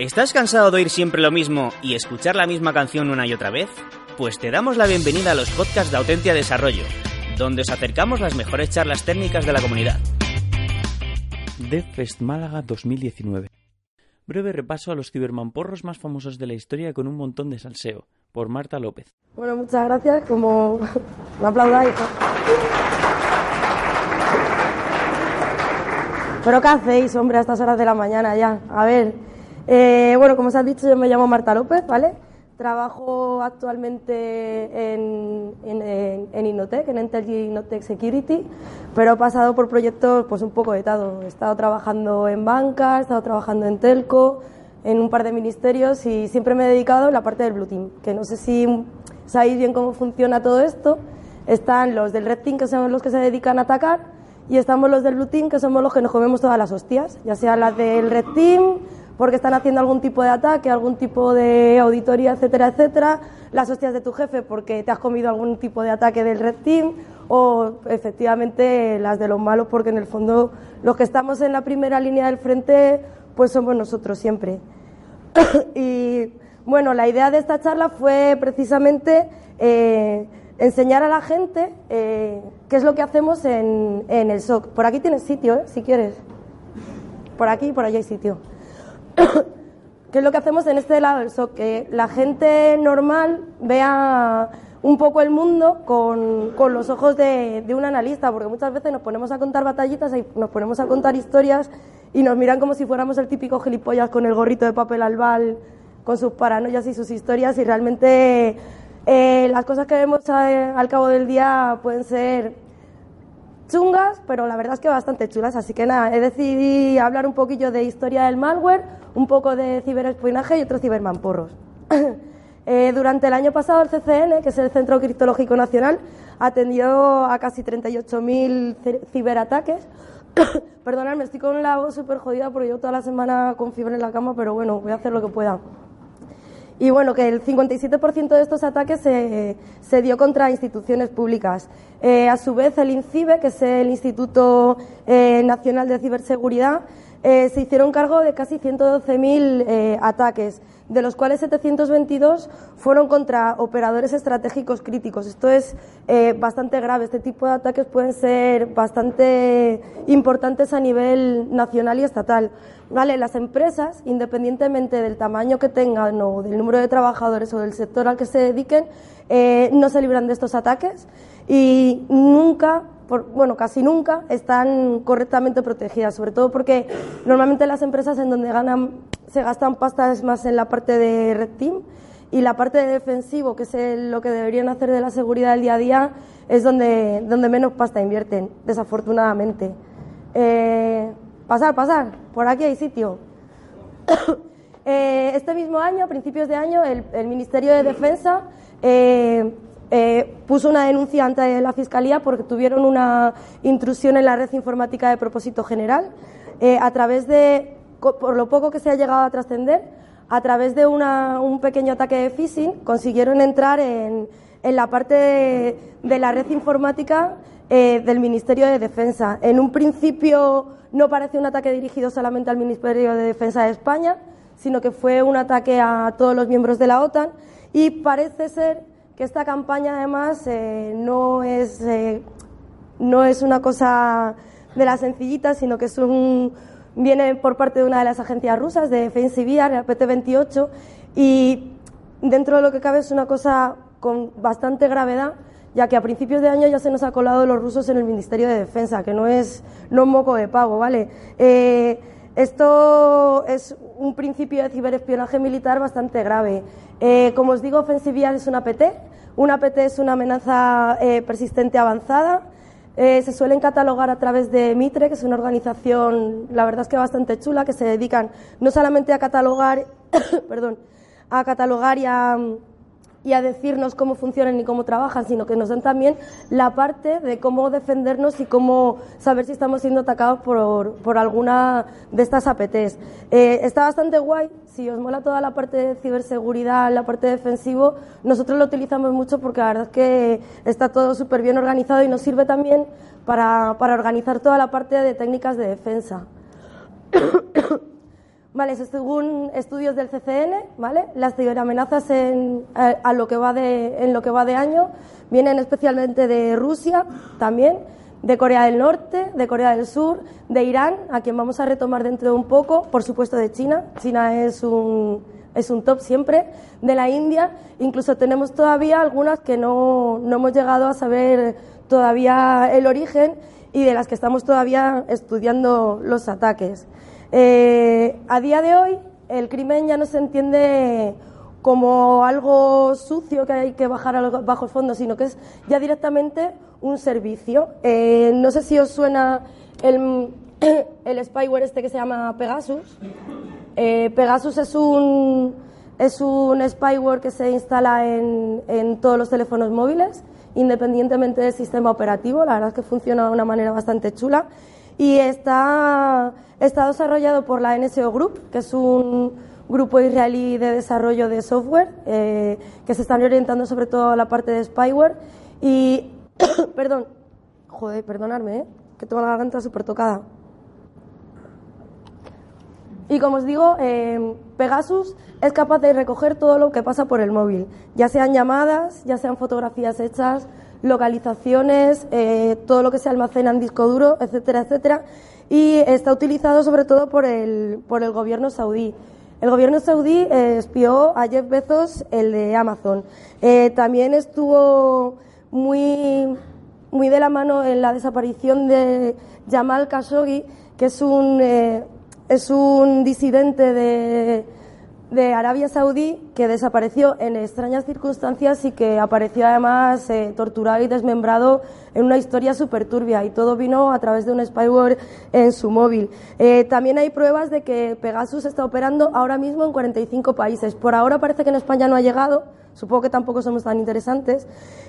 ¿Estás cansado de oír siempre lo mismo y escuchar la misma canción una y otra vez? Pues te damos la bienvenida a los podcasts de Autentia Desarrollo, donde os acercamos las mejores charlas técnicas de la comunidad. DevFest Málaga 2019. Breve repaso a los cibermamporros más famosos de la historia con un montón de salseo, por Marta López. Bueno, muchas gracias, como me aplaudáis. ¿Pero qué hacéis, hombre, a estas horas de la mañana ya? A ver, eh, bueno, como os has dicho, yo me llamo Marta López, ¿vale? Trabajo actualmente en, en, en, en Innotec, en Innotec Security, pero he pasado por proyectos pues un poco de todo. He estado trabajando en banca, he estado trabajando en telco, en un par de ministerios y siempre me he dedicado a la parte del Blue Team, que no sé si sabéis bien cómo funciona todo esto. Están los del Red Team, que son los que se dedican a atacar, y estamos los del Blue Team, que somos los que nos comemos todas las hostias, ya sea las del Red Team, porque están haciendo algún tipo de ataque, algún tipo de auditoría, etcétera, etcétera, las hostias de tu jefe porque te has comido algún tipo de ataque del Red Team, o efectivamente las de los malos porque en el fondo los que estamos en la primera línea del frente pues somos nosotros siempre. y bueno, la idea de esta charla fue precisamente eh, enseñar a la gente eh, qué es lo que hacemos en, en el SOC. Por aquí tienes sitio, ¿eh? si quieres. Por aquí por allá hay sitio. ¿Qué es lo que hacemos en este lado del SOC? Que la gente normal vea un poco el mundo con, con los ojos de, de, un analista, porque muchas veces nos ponemos a contar batallitas y nos ponemos a contar historias y nos miran como si fuéramos el típico gilipollas con el gorrito de papel albal, con sus paranoias y sus historias, y realmente eh, las cosas que vemos a, al cabo del día pueden ser chungas, pero la verdad es que bastante chulas. Así que nada, he decidido hablar un poquillo de historia del malware, un poco de ciberespionaje y otros cibermamporros. eh, durante el año pasado el CCN, que es el Centro Criptológico Nacional, atendió a casi 38.000 ciberataques. Perdonadme, estoy con la voz súper jodida porque yo toda la semana con fiebre en la cama, pero bueno, voy a hacer lo que pueda. Y bueno, que el 57% de estos ataques se, se, dio contra instituciones públicas. Eh, a su vez, el INCIBE, que es el Instituto eh, Nacional de Ciberseguridad, eh, se hicieron cargo de casi 112.000 eh, ataques, de los cuales 722 fueron contra operadores estratégicos críticos. Esto es eh, bastante grave. Este tipo de ataques pueden ser bastante importantes a nivel nacional y estatal. Vale, las empresas, independientemente del tamaño que tengan o del número de trabajadores o del sector al que se dediquen, eh, no se libran de estos ataques y nunca por, bueno, casi nunca están correctamente protegidas, sobre todo porque normalmente las empresas en donde ganan, se gastan pastas más en la parte de red team y la parte de defensivo, que es lo que deberían hacer de la seguridad del día a día, es donde, donde menos pasta invierten, desafortunadamente. Eh, pasar, pasar, por aquí hay sitio. eh, este mismo año, a principios de año, el, el Ministerio de Defensa eh, eh, puso una denuncia ante la Fiscalía porque tuvieron una intrusión en la red informática de propósito general eh, a través de, por lo poco que se ha llegado a trascender, a través de una, un pequeño ataque de phishing consiguieron entrar en, en la parte de, la red informática eh, del Ministerio de Defensa. En un principio no parece un ataque dirigido solamente al Ministerio de Defensa de España, sino que fue un ataque a todos los miembros de la OTAN y parece ser que esta campaña además eh, no, es, eh, no es una cosa de las sencillitas, sino que es un, viene por parte de una de las agencias rusas, de FNCBR, el PT-28, y dentro de lo que cabe es una cosa con bastante gravedad, ya que a principios de año ya se nos ha colado los rusos en el Ministerio de Defensa, que no es no un moco de pago, ¿vale? Eh, esto es un principio de ciberespionaje militar bastante grave. Eh, como os digo, Offensive es una PT. Una PT es una amenaza eh, persistente avanzada. Eh, se suelen catalogar a través de Mitre, que es una organización, la verdad es que bastante chula, que se dedican no solamente a catalogar, perdón, a catalogar y a, y a decirnos cómo funcionan y cómo trabajan, sino que nos dan también la parte de cómo defendernos y cómo saber si estamos siendo atacados por, por alguna de estas APTs. Eh, está bastante guay, si os mola toda la parte de ciberseguridad, la parte defensivo, nosotros lo utilizamos mucho porque la verdad es que está todo súper bien organizado y nos sirve también para, para organizar toda la parte de técnicas de defensa. Vale, según estudios del CCN, ¿vale? Las ciberamenazas en, eh, a, lo que va de, en lo que va de año vienen especialmente de Rusia también, de Corea del Norte, de Corea del Sur, de Irán, a quien vamos a retomar dentro de un poco, por supuesto de China. China es un, es un top siempre, de la India. Incluso tenemos todavía algunas que no, no hemos llegado a saber todavía el origen y de las que estamos todavía estudiando los ataques. Eh, a día de hoy, el crimen ya no se entiende como algo sucio que hay que bajar a los bajos fondos, sino que es ya directamente un servicio. Eh, no sé si os suena el, el, spyware este que se llama Pegasus. Eh, Pegasus es un, es un spyware que se instala en, en todos los teléfonos móviles, independientemente del sistema operativo. La verdad es que funciona de una manera bastante chula y está, está desarrollado por la NSO Group, que es un grupo israelí de desarrollo de software, eh, que se están orientando sobre todo a la parte de spyware. Y, perdón, joder, perdonadme, ¿eh? que tengo la garganta súper tocada. Y como os digo, eh, Pegasus es capaz de recoger todo lo que pasa por el móvil, ya sean llamadas, ya sean fotografías hechas, localizaciones, eh, todo lo que se almacena en disco duro, etcétera, etcétera. Y está utilizado sobre todo por el, por el gobierno saudí. El gobierno saudí eh, espió a Jeff Bezos, el de Amazon. Eh, también estuvo muy, muy de la mano en la desaparición de Jamal Khashoggi, que es un, es un disidente de, Arabia Saudí que desapareció en extrañas circunstancias y que apareció además eh, torturado y desmembrado en una historia súper turbia y todo vino a través de un spyware en su móvil. Eh, también hay pruebas de que Pegasus está operando ahora mismo en 45 países. Por ahora parece que en España no ha llegado, supongo que tampoco somos tan interesantes.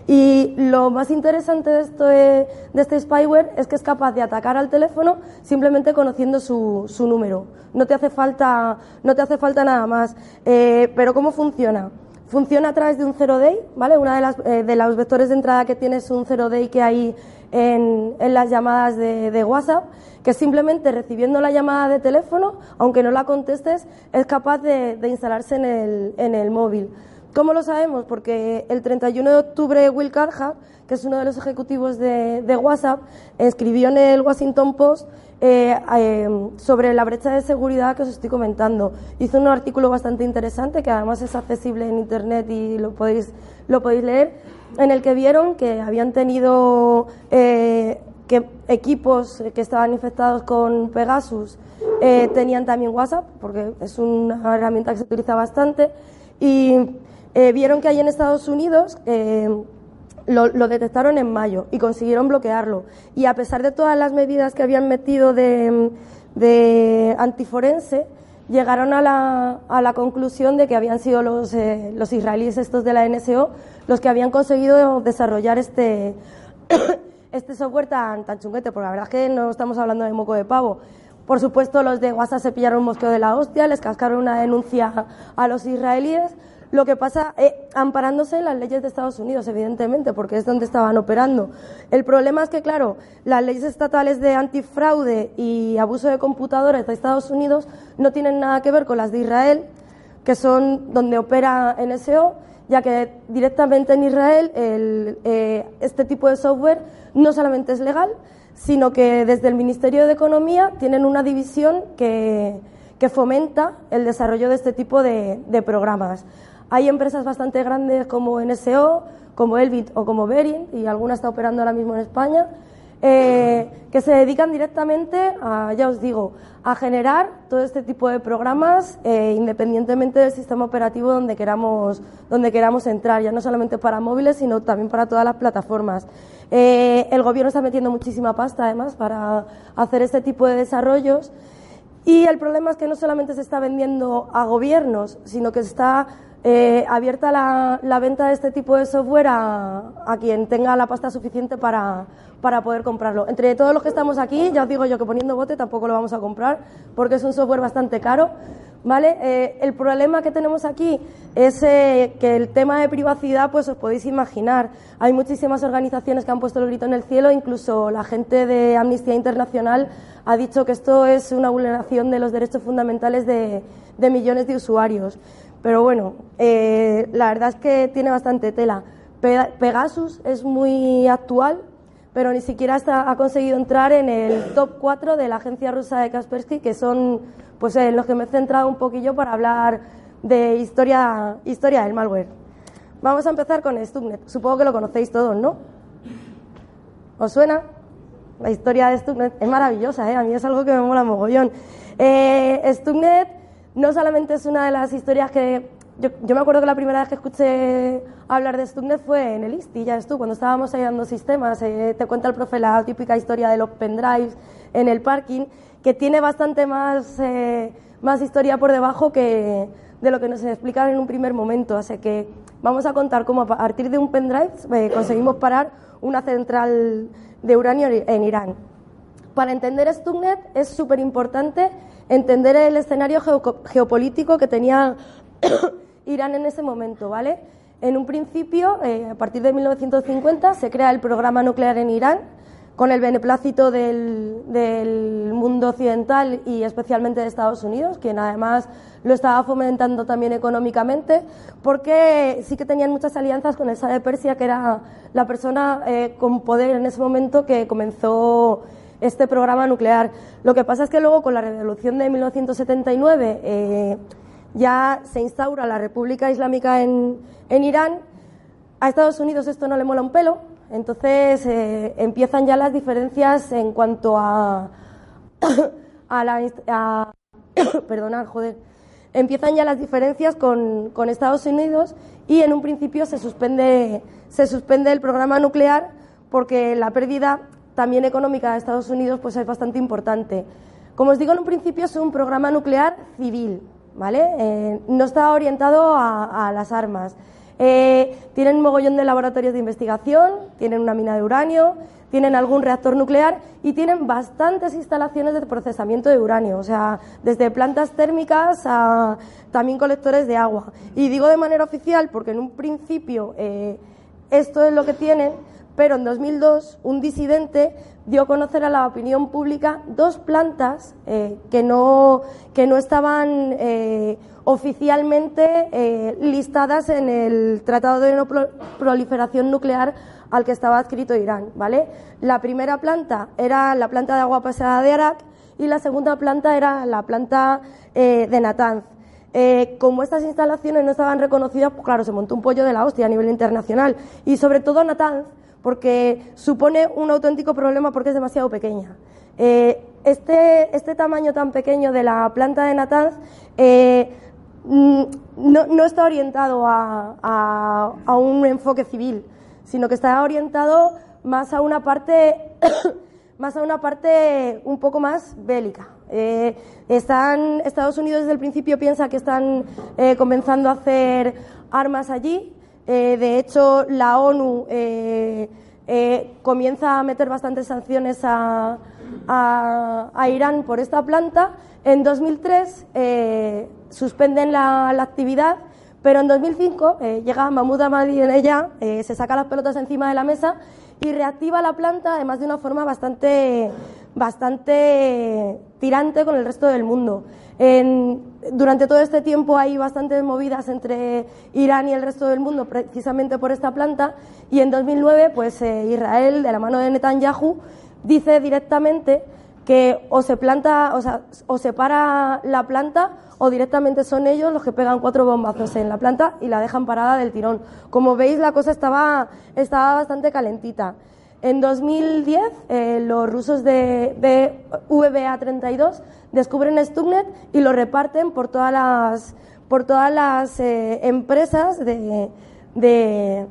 Y lo más interesante de, esto de, este spyware es que es capaz de atacar al teléfono simplemente conociendo su, número. No te hace falta, no te hace falta nada más. Eh, pero ¿cómo funciona? Funciona a través de un zero day, ¿vale? Una de, las, eh, de los vectores de entrada que tiene es un zero day que hay en, las llamadas de, WhatsApp, que simplemente recibiendo la llamada de teléfono, aunque no la contestes, es capaz de, instalarse en el móvil. ¿Cómo lo sabemos? Porque el 31 de octubre Will Carhart, que es uno de los ejecutivos de, WhatsApp, escribió en el Washington Post eh, eh, sobre la brecha de seguridad que os estoy comentando. Hizo un artículo bastante interesante que además es accesible en Internet y lo podéis, lo podéis leer, en el que vieron que habían tenido eh, que equipos que estaban infectados con Pegasus tenían también WhatsApp, porque es una herramienta que se utiliza bastante, y eh, vieron que hay en Estados Unidos eh, lo, detectaron en mayo y consiguieron bloquearlo. Y a pesar de todas las medidas que habían metido de, antiforense, llegaron a la, a la, conclusión de que habían sido los, eh, los israelíes estos de la NSO los que habían conseguido desarrollar este, este software tan, tan chunguete, porque la verdad es que no estamos hablando de moco de pavo. Por supuesto, los de WhatsApp se pillaron un mosqueo de la hostia, les cascaron una denuncia a los israelíes, lo que pasa, eh, amparándose en las leyes de Estados Unidos, evidentemente, porque es donde estaban operando. El problema es que, claro, las leyes estatales de antifraude y abuso de computadoras de Estados Unidos no tienen nada que ver con las de Israel, que son donde opera NSO, ya que directamente en Israel el, eh, este tipo de software no solamente es legal, sino que desde el Ministerio de Economía tienen una división que, que fomenta el desarrollo de este tipo de programas. Hay empresas bastante grandes como NSO, como Elbit o como Berin, y alguna está operando ahora mismo en España, eh, que se dedican directamente a, ya os digo, a generar todo este tipo de programas eh, independientemente del sistema operativo donde queramos, donde queramos entrar, ya no solamente para móviles, sino también para todas las plataformas. Eh, el gobierno está metiendo muchísima pasta, además, para hacer este tipo de desarrollos. Y el problema es que no solamente se está vendiendo a gobiernos, sino que se está eh, abierta la, venta de este tipo de software a, quien tenga la pasta suficiente para, para, poder comprarlo. Entre todos los que estamos aquí, ya os digo yo que poniendo bote tampoco lo vamos a comprar porque es un software bastante caro. ¿Vale? Eh, el problema que tenemos aquí es eh, que el tema de privacidad, pues os podéis imaginar, hay muchísimas organizaciones que han puesto el grito en el cielo, incluso la gente de Amnistía Internacional ha dicho que esto es una vulneración de los derechos fundamentales de, de millones de usuarios. Pero bueno, eh, la verdad es que tiene bastante tela. Pegasus es muy actual, pero ni siquiera ha conseguido entrar en el top 4 de la agencia rusa de Kaspersky, que son pues en los que me he centrado un poquillo para hablar de historia, historia del malware. Vamos a empezar con Stuxnet. Supongo que lo conocéis todos, ¿no? ¿Os suena? La historia de Stuxnet es maravillosa, ¿eh? a mí es algo que me mola mogollón. Eh, Stuxnet no solamente es una de las historias que... Yo, me acuerdo que la primera vez que escuché hablar de Stuxnet fue en el ISTI, ya tú, cuando estábamos ayudando sistemas, eh, te cuenta el profe la típica historia de los pendrives en el parking, que tiene bastante más, eh, más historia por debajo que de lo que nos explican en un primer momento. Así que vamos a contar cómo a partir de un pendrive eh, conseguimos parar una central de uranio en Irán. Para entender Stuxnet es súper importante entender el escenario geopolítico que tenía Irán en ese momento, ¿vale? En un principio, eh, a partir de 1950, se crea el programa nuclear en Irán con el beneplácito del, mundo occidental y especialmente de Estados Unidos, quien además lo estaba fomentando también económicamente, porque sí que tenían muchas alianzas con el Shah de Persia, que era la persona eh, con poder en ese momento que comenzó este programa nuclear. Lo que pasa es que luego con la revolución de 1979 eh, ya se instaura la República Islámica en, en, Irán. A Estados Unidos esto no le mola un pelo, entonces eh, empiezan ya las diferencias en cuanto a, a la... A, perdonad, joder. Empiezan ya las diferencias con, con Estados Unidos y en un principio se suspende, se suspende el programa nuclear porque la pérdida también económica de Estados Unidos pues es bastante importante. Como os digo en un principio es un programa nuclear civil, ¿vale? Eh, no está orientado a, las armas. Eh, tienen un mogollón de laboratorios de investigación, tienen una mina de uranio, tienen algún reactor nuclear y tienen bastantes instalaciones de procesamiento de uranio, o sea, desde plantas térmicas a también colectores de agua. Y digo de manera oficial porque en un principio eh, esto es lo que tienen, pero en 2002 un disidente dio a conocer a la opinión pública dos plantas eh, que, no, que no estaban eh, oficialmente eh, listadas en el Tratado de No Proliferación Nuclear al que estaba adscrito Irán. ¿vale? La primera planta era la planta de agua pasada de Arak y la segunda planta era la planta de Natanz. como estas instalaciones no estaban reconocidas, pues claro, se montó un pollo de la hostia a nivel internacional. Y sobre todo Natanz, porque supone un auténtico problema porque es demasiado pequeña. Eh, este, este, tamaño tan pequeño de la planta de Natanz eh, mm, no, está orientado a, un enfoque civil, sino que está orientado más a una parte más a una parte un poco más bélica. Eh, están, Estados Unidos desde el principio piensa que están comenzando a hacer armas allí eh, de hecho, la ONU eh, eh, comienza a meter bastantes sanciones a, Irán por esta planta. En 2003 suspenden la, actividad, pero en 2005 llega Mahmoud ella, se saca las pelotas encima de la mesa y reactiva la planta, además de una forma bastante, bastante tirante con el resto del mundo durante todo este tiempo hay bastantes movidas entre Irán y el resto del mundo precisamente por esta planta y en 2009 pues eh, Israel de la mano de Netanyahu dice directamente que o se planta, o, sea, o se para la planta o directamente son ellos los que pegan cuatro bombazos en la planta y la dejan parada del tirón. Como veis la cosa estaba, estaba bastante calentita. En 2010, eh, los rusos de, de VBA32 descubren Stuxnet y lo reparten por todas las, por todas las eh, empresas de, de,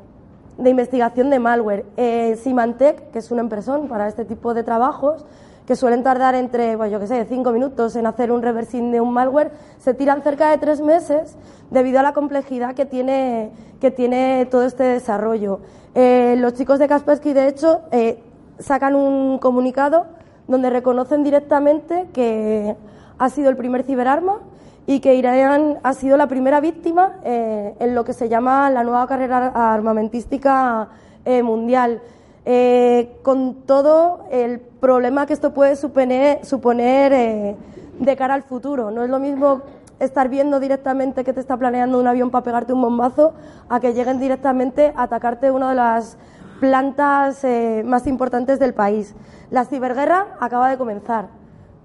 de, investigación de malware. Eh, Symantec, que es una empresa para este tipo de trabajos, que suelen tardar entre, bueno, yo qué sé, cinco minutos en hacer un reversing de un malware, se tiran cerca de tres meses debido a la complejidad que tiene, que tiene todo este desarrollo. Eh, los chicos de Kaspersky, de hecho, eh, sacan un comunicado donde reconocen directamente que ha sido el primer ciberarma y que Irán ha sido la primera víctima eh, en lo que se llama la nueva carrera armamentística eh, mundial. Con todo el problema que esto puede suponer, suponer eh, de cara al futuro. No es lo mismo estar viendo directamente que te está planeando un avión para pegarte un bombazo a que lleguen directamente a atacarte una de las plantas eh, más importantes del país. La ciberguerra acaba de comenzar.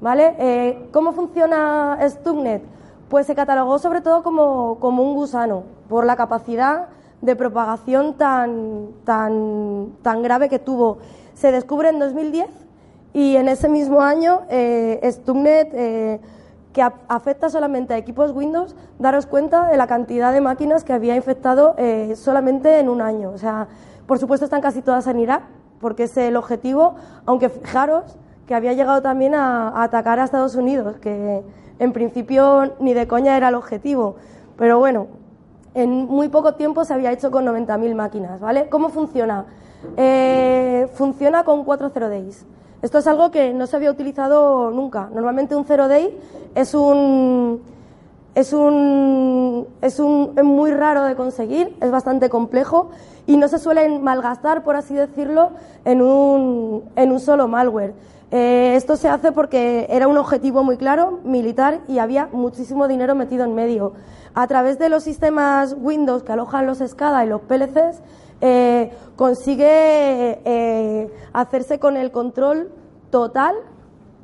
¿vale? Eh, ¿Cómo funciona Stuxnet? Pues se catalogó sobre todo como, como un gusano, por la capacidad de propagación tan, tan, tan grave que tuvo. Se descubre en 2010 y en ese mismo año eh, Stuxnet, eh, que afecta solamente a equipos Windows, daros cuenta de la cantidad de máquinas que había infectado eh, solamente en un año. O sea, por supuesto están casi todas en Irak, porque es el objetivo, aunque fijaros que había llegado también a, atacar a Estados Unidos, que en principio ni de coña era el objetivo. Pero bueno, en muy poco tiempo se había hecho con 90.000 máquinas, ¿vale? ¿Cómo funciona? Eh, funciona con cuatro zero days. Esto es algo que no se había utilizado nunca. Normalmente un zero day es un es un es un es muy raro de conseguir, es bastante complejo y no se suelen malgastar, por así decirlo, en un en un solo malware. Eh, esto se hace porque era un objetivo muy claro, militar, y había muchísimo dinero metido en medio. A través de los sistemas Windows que alojan los SCADA y los PLCs, eh, consigue eh, hacerse con el control total,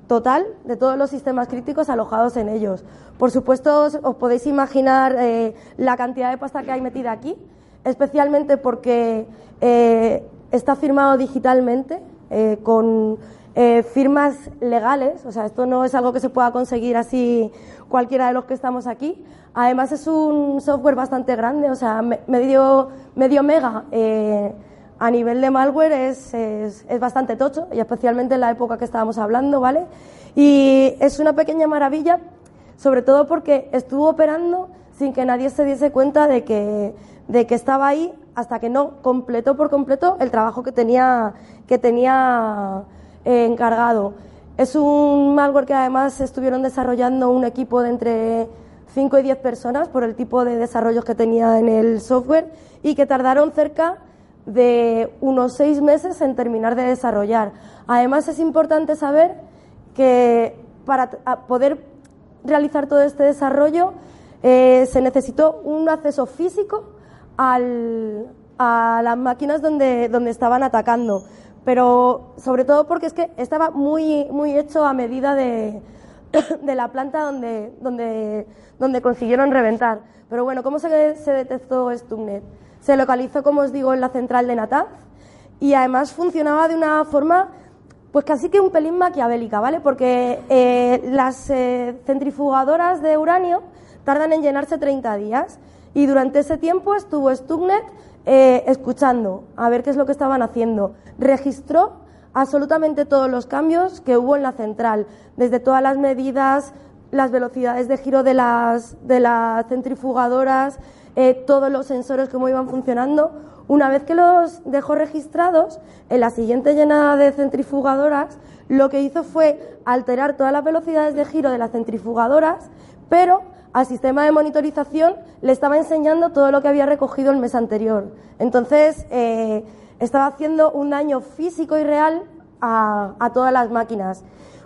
total de todos los sistemas críticos alojados en ellos. Por supuesto, os, podéis imaginar eh, la cantidad de pasta que hay metida aquí, especialmente porque está firmado digitalmente con eh, firmas legales, o sea, esto no es algo que se pueda conseguir así cualquiera de los que estamos aquí. Además es un software bastante grande, o sea, medio, medio mega eh, a nivel de malware es, es, es, bastante tocho, y especialmente en la época que estábamos hablando, ¿vale? Y es una pequeña maravilla, sobre todo porque estuvo operando sin que nadie se diese cuenta de que, de que estaba ahí hasta que no completó por completo el trabajo que tenía, que tenía encargado. Es un malware que además estuvieron desarrollando un equipo de entre 5 y 10 personas por el tipo de desarrollos que tenía en el software y que tardaron cerca de unos 6 meses en terminar de desarrollar. Además es importante saber que para poder realizar todo este desarrollo eh, se necesitó un acceso físico al, a las máquinas donde, donde estaban atacando pero sobre todo porque es que estaba muy, muy hecho a medida de, de la planta donde, donde, donde consiguieron reventar. Pero bueno, ¿cómo se, detectó Stuxnet? Se localizó, como os digo, en la central de Natanz y además funcionaba de una forma pues casi que un pelín maquiavélica, ¿vale? Porque eh, las eh, centrifugadoras de uranio tardan en llenarse 30 días y durante ese tiempo estuvo Stuxnet eh, escuchando a ver qué es lo que estaban haciendo. Registró absolutamente todos los cambios que hubo en la central, desde todas las medidas, las velocidades de giro de las, de las centrifugadoras, eh, todos los sensores, cómo iban funcionando. Una vez que los dejó registrados, en la siguiente llenada de centrifugadoras, lo que hizo fue alterar todas las velocidades de giro de las centrifugadoras, pero al sistema de monitorización le estaba enseñando todo lo que había recogido el mes anterior. Entonces, eh, estaba haciendo un daño físico y real a, todas las máquinas.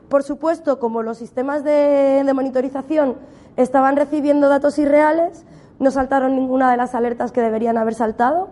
Por supuesto, como los sistemas de, de, monitorización estaban recibiendo datos irreales, no saltaron ninguna de las alertas que deberían haber saltado.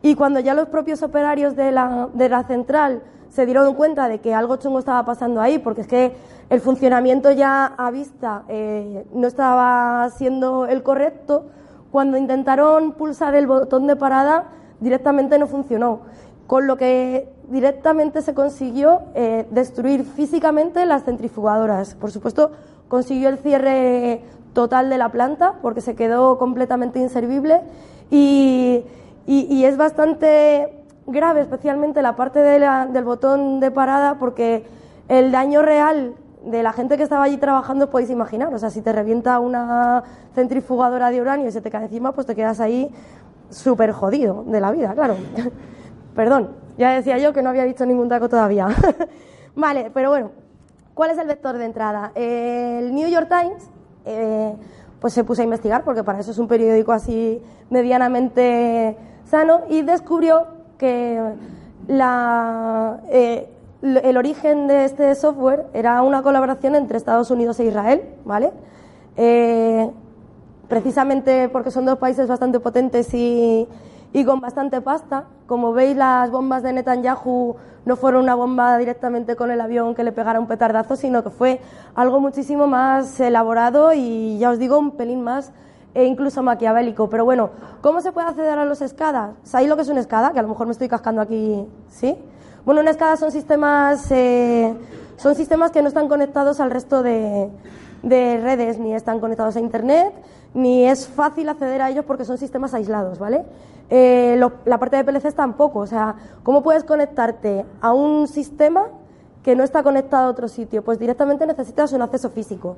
Y cuando ya los propios operarios de la, de la central se dieron cuenta de que algo chungo estaba pasando ahí, porque es que el funcionamiento ya a vista eh, no estaba siendo el correcto, cuando intentaron pulsar el botón de parada directamente no funcionó. Con lo que directamente se consiguió eh, destruir físicamente las centrifugadoras. Por supuesto, consiguió el cierre total de la planta porque se quedó completamente inservible y, y, es bastante grave, especialmente la parte del botón de parada, porque el daño real de la gente que estaba allí trabajando podéis imaginar. O sea, si te revienta una centrifugadora de uranio y se te cae encima, pues te quedas ahí súper jodido de la vida, claro. Perdón, ya decía yo que no había dicho ningún taco todavía. vale, pero bueno, ¿cuál es el vector de entrada? El New York Times eh, pues se puso a investigar, porque para eso es un periódico así medianamente sano, y descubrió que la, eh, el origen de este software era una colaboración entre Estados Unidos e Israel, ¿vale? Eh, precisamente porque son dos países bastante potentes y, y con bastante pasta. Como veis, las bombas de Netanyahu no fueron una bomba directamente con el avión que le pegara un petardazo, sino que fue algo muchísimo más elaborado y, ya os digo, un pelín más e incluso maquiavélico. Pero bueno, ¿cómo se puede acceder a los SCADA? ¿Sabéis lo que es un SCADA? Que a lo mejor me estoy cascando aquí, ¿sí? Bueno, un SCADA son sistemas, eh, son sistemas que no están conectados al resto de, de redes, ni están conectados a Internet, ni es fácil acceder a ellos porque son sistemas aislados, ¿vale? Eh, la parte de PLCs tampoco. O sea, ¿cómo puedes conectarte a un sistema que no está conectado a otro sitio? Pues directamente necesitas un acceso físico.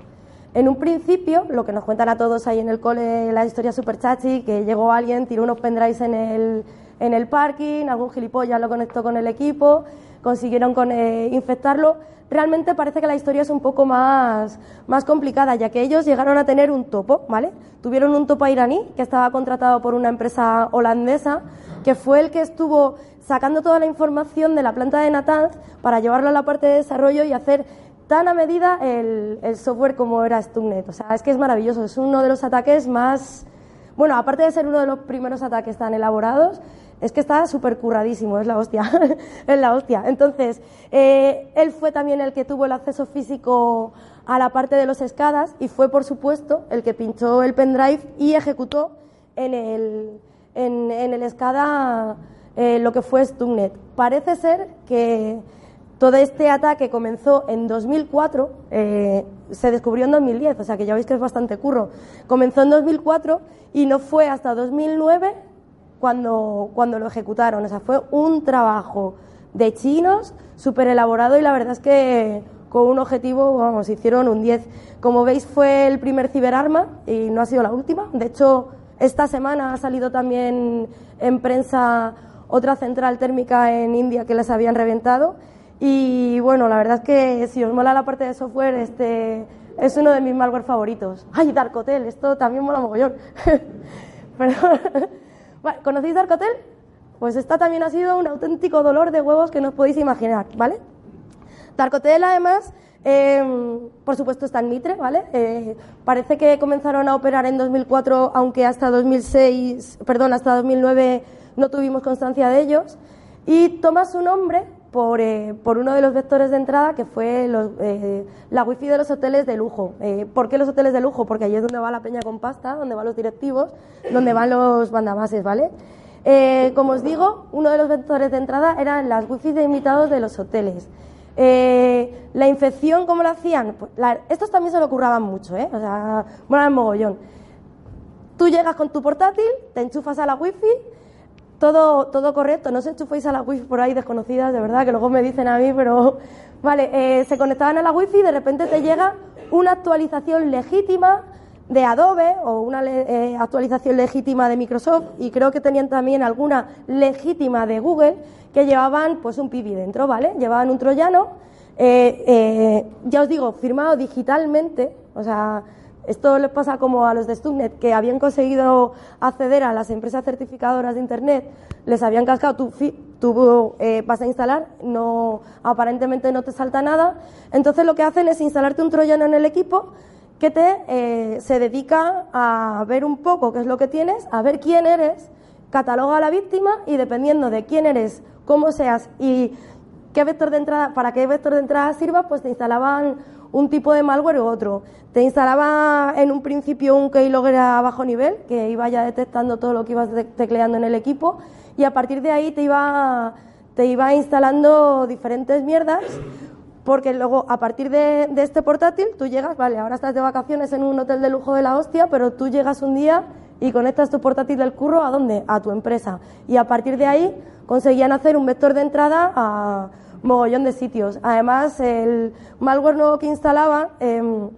En un principio, lo que nos cuentan a todos ahí en el cole, la historia super chachi, que llegó alguien, tiró unos pendrives en el, en el parking, algún gilipollas lo conectó con el equipo, consiguieron con, eh, infectarlo realmente parece que la historia es un poco más, más complicada, ya que ellos llegaron a tener un topo, ¿vale? Tuvieron un topo iraní que estaba contratado por una empresa holandesa, que fue el que estuvo sacando toda la información de la planta de Natanz para llevarlo a la parte de desarrollo y hacer tan a medida el, software como era Stuxnet. O sea, es que es maravilloso, es uno de los ataques más... Bueno, aparte de ser uno de los primeros ataques tan elaborados, es que está súper curradísimo, es la hostia, es la hostia. Entonces, eh, él fue también el que tuvo el acceso físico a la parte de los escadas y fue, por supuesto, el que pinchó el pendrive y ejecutó en el, en, el escada eh, lo que fue Stuxnet. Parece ser que todo este ataque comenzó en 2004, eh, se descubrió en 2010, o sea que ya veis que es bastante curro. Comenzó en 2004 y no fue hasta 2009 cuando, cuando lo ejecutaron. O sea, fue un trabajo de chinos súper elaborado y la verdad es que con un objetivo, vamos, hicieron un 10. Como veis, fue el primer ciberarma y no ha sido la última. De hecho, esta semana ha salido también en prensa otra central térmica en India que les habían reventado. Y bueno, la verdad es que si os mola la parte de software, este es uno de mis malware favoritos. ¡Ay, Dark Hotel! Esto también mola mogollón. Pero, ¿Conocéis Dark Hotel? Pues esta también ha sido un auténtico dolor de huevos que no os podéis imaginar, ¿vale? Dark Hotel, además, em, por supuesto está en Mitre, ¿vale? Eh, parece que comenzaron a operar en 2004, aunque hasta 2006, perdón, hasta 2009 no tuvimos constancia de ellos. Y toma su nombre por, eh, por, uno de los vectores de entrada que fue eh, la wifi de los hoteles de lujo. Eh, ¿Por qué los hoteles de lujo? Porque allí es donde va la peña con pasta, donde van los directivos, donde van los bandamases, ¿vale? como os digo, uno de los vectores de entrada eran las wifi de invitados de los hoteles. la infección, ¿cómo lo hacían? Pues, estos también se lo curraban mucho, ¿eh? O sea, bueno, mogollón. Tú llegas con tu portátil, te enchufas a la wifi, todo, todo correcto, no se enchuféis a la wifi por ahí desconocidas, de verdad, que luego me dicen a mí, pero vale, eh, se conectaban a la wifi y de repente te llega una actualización legítima de Adobe o una eh, actualización legítima de Microsoft y creo que tenían también alguna legítima de Google que llevaban pues un pibi dentro, ¿vale? Llevaban un troyano, eh, ya os digo, firmado digitalmente, o sea, esto les pasa como a los de Stuxnet, que habían conseguido acceder a las empresas certificadoras de Internet, les habían cascado, tu eh, vas a instalar, no, aparentemente no te salta nada. Entonces lo que hacen es instalarte un troyano en el equipo que te, eh, se dedica a ver un poco qué es lo que tienes, a ver quién eres, cataloga a la víctima y dependiendo de quién eres, cómo seas y qué vector de entrada, para qué vector de entrada sirva, pues te instalaban un tipo de malware u otro. Te instalaba en un principio un keylogger a bajo nivel, que iba ya detectando todo lo que ibas tecleando en el equipo, y a partir de ahí te iba, te iba instalando diferentes mierdas porque luego, a partir de, este portátil, tú llegas, vale, ahora estás de vacaciones en un hotel de lujo de la hostia, pero tú llegas un día y conectas tu portátil del curro a dónde? A tu empresa. Y a partir de ahí conseguían hacer un vector de entrada a mogollón de sitios. Además, el malware nuevo que instalaba em,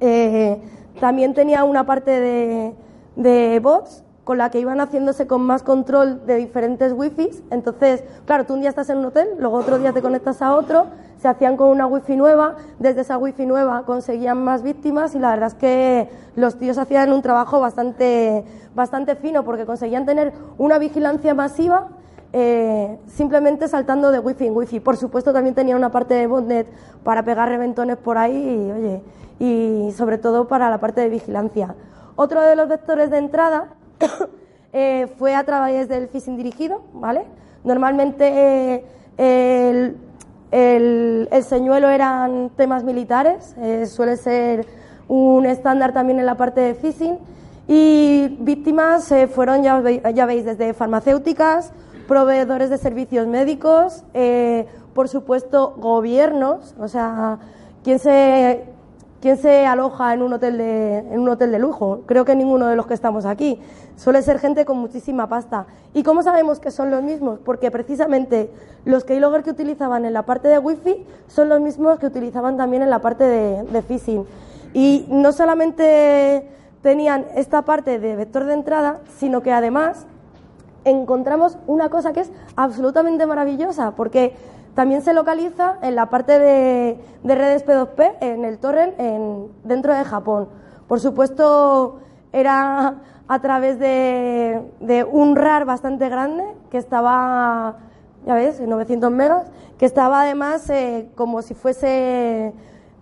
eh, también tenía una parte de, de bots con la que iban haciéndose con más control de diferentes wifi. Entonces, claro, tú un día estás en un hotel, luego otro día te conectas a otro, se hacían con una wifi nueva, desde esa wifi nueva conseguían más víctimas y la verdad es que los tíos hacían un trabajo bastante, bastante fino porque conseguían tener una vigilancia masiva eh, simplemente saltando de wifi en wifi. Por supuesto también tenía una parte de botnet para pegar reventones por ahí y, oye, y sobre todo para la parte de vigilancia. Otro de los vectores de entrada Eh, fue a través del phishing dirigido, ¿vale? Normalmente eh, el, señuelo eran temas militares, suele ser un estándar también en la parte de phishing y víctimas fueron, ya, ya, veis, desde farmacéuticas, proveedores de servicios médicos, por supuesto gobiernos, o sea, quien se ¿Quién se aloja en un hotel de, en un hotel de lujo? Creo que ninguno de los que estamos aquí. Suele ser gente con muchísima pasta. ¿Y cómo sabemos que son los mismos? Porque precisamente los keylogger que utilizaban en la parte de wifi son los mismos que utilizaban también en la parte de, de phishing. Y no solamente tenían esta parte de vector de entrada, sino que además encontramos una cosa que es absolutamente maravillosa, porque también se localiza en la parte de, redes P2P, en el torrent, en, dentro de Japón. Por supuesto, era a través de, un RAR bastante grande, que estaba, ya ves, en 900 megas, que estaba además eh, como si fuese...